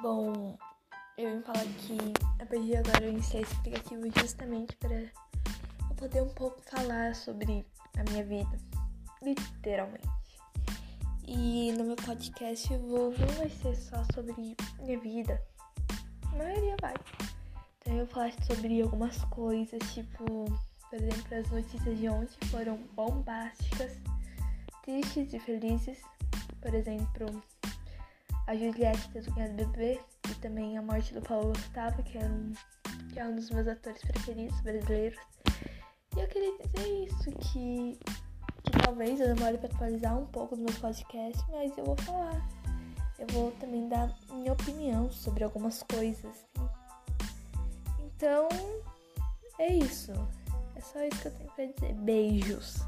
Bom, eu vim falar que a partir de agora eu iniciei esse aplicativo justamente para eu poder um pouco falar sobre a minha vida, literalmente. E no meu podcast eu vou, não vai ser só sobre minha vida, a maioria vai. Então eu vou falar sobre algumas coisas, tipo, por exemplo, as notícias de ontem foram bombásticas, tristes e felizes. Por exemplo, a Juliette ter ganhado bebê e também a morte do Paulo Gustavo, que, era um, que é um dos meus atores preferidos brasileiros. E eu queria dizer isso, que, que talvez eu demore para atualizar um pouco dos meus podcasts, mas eu vou falar. Eu vou também dar minha opinião sobre algumas coisas. Então, é isso. É só isso que eu tenho pra dizer. Beijos.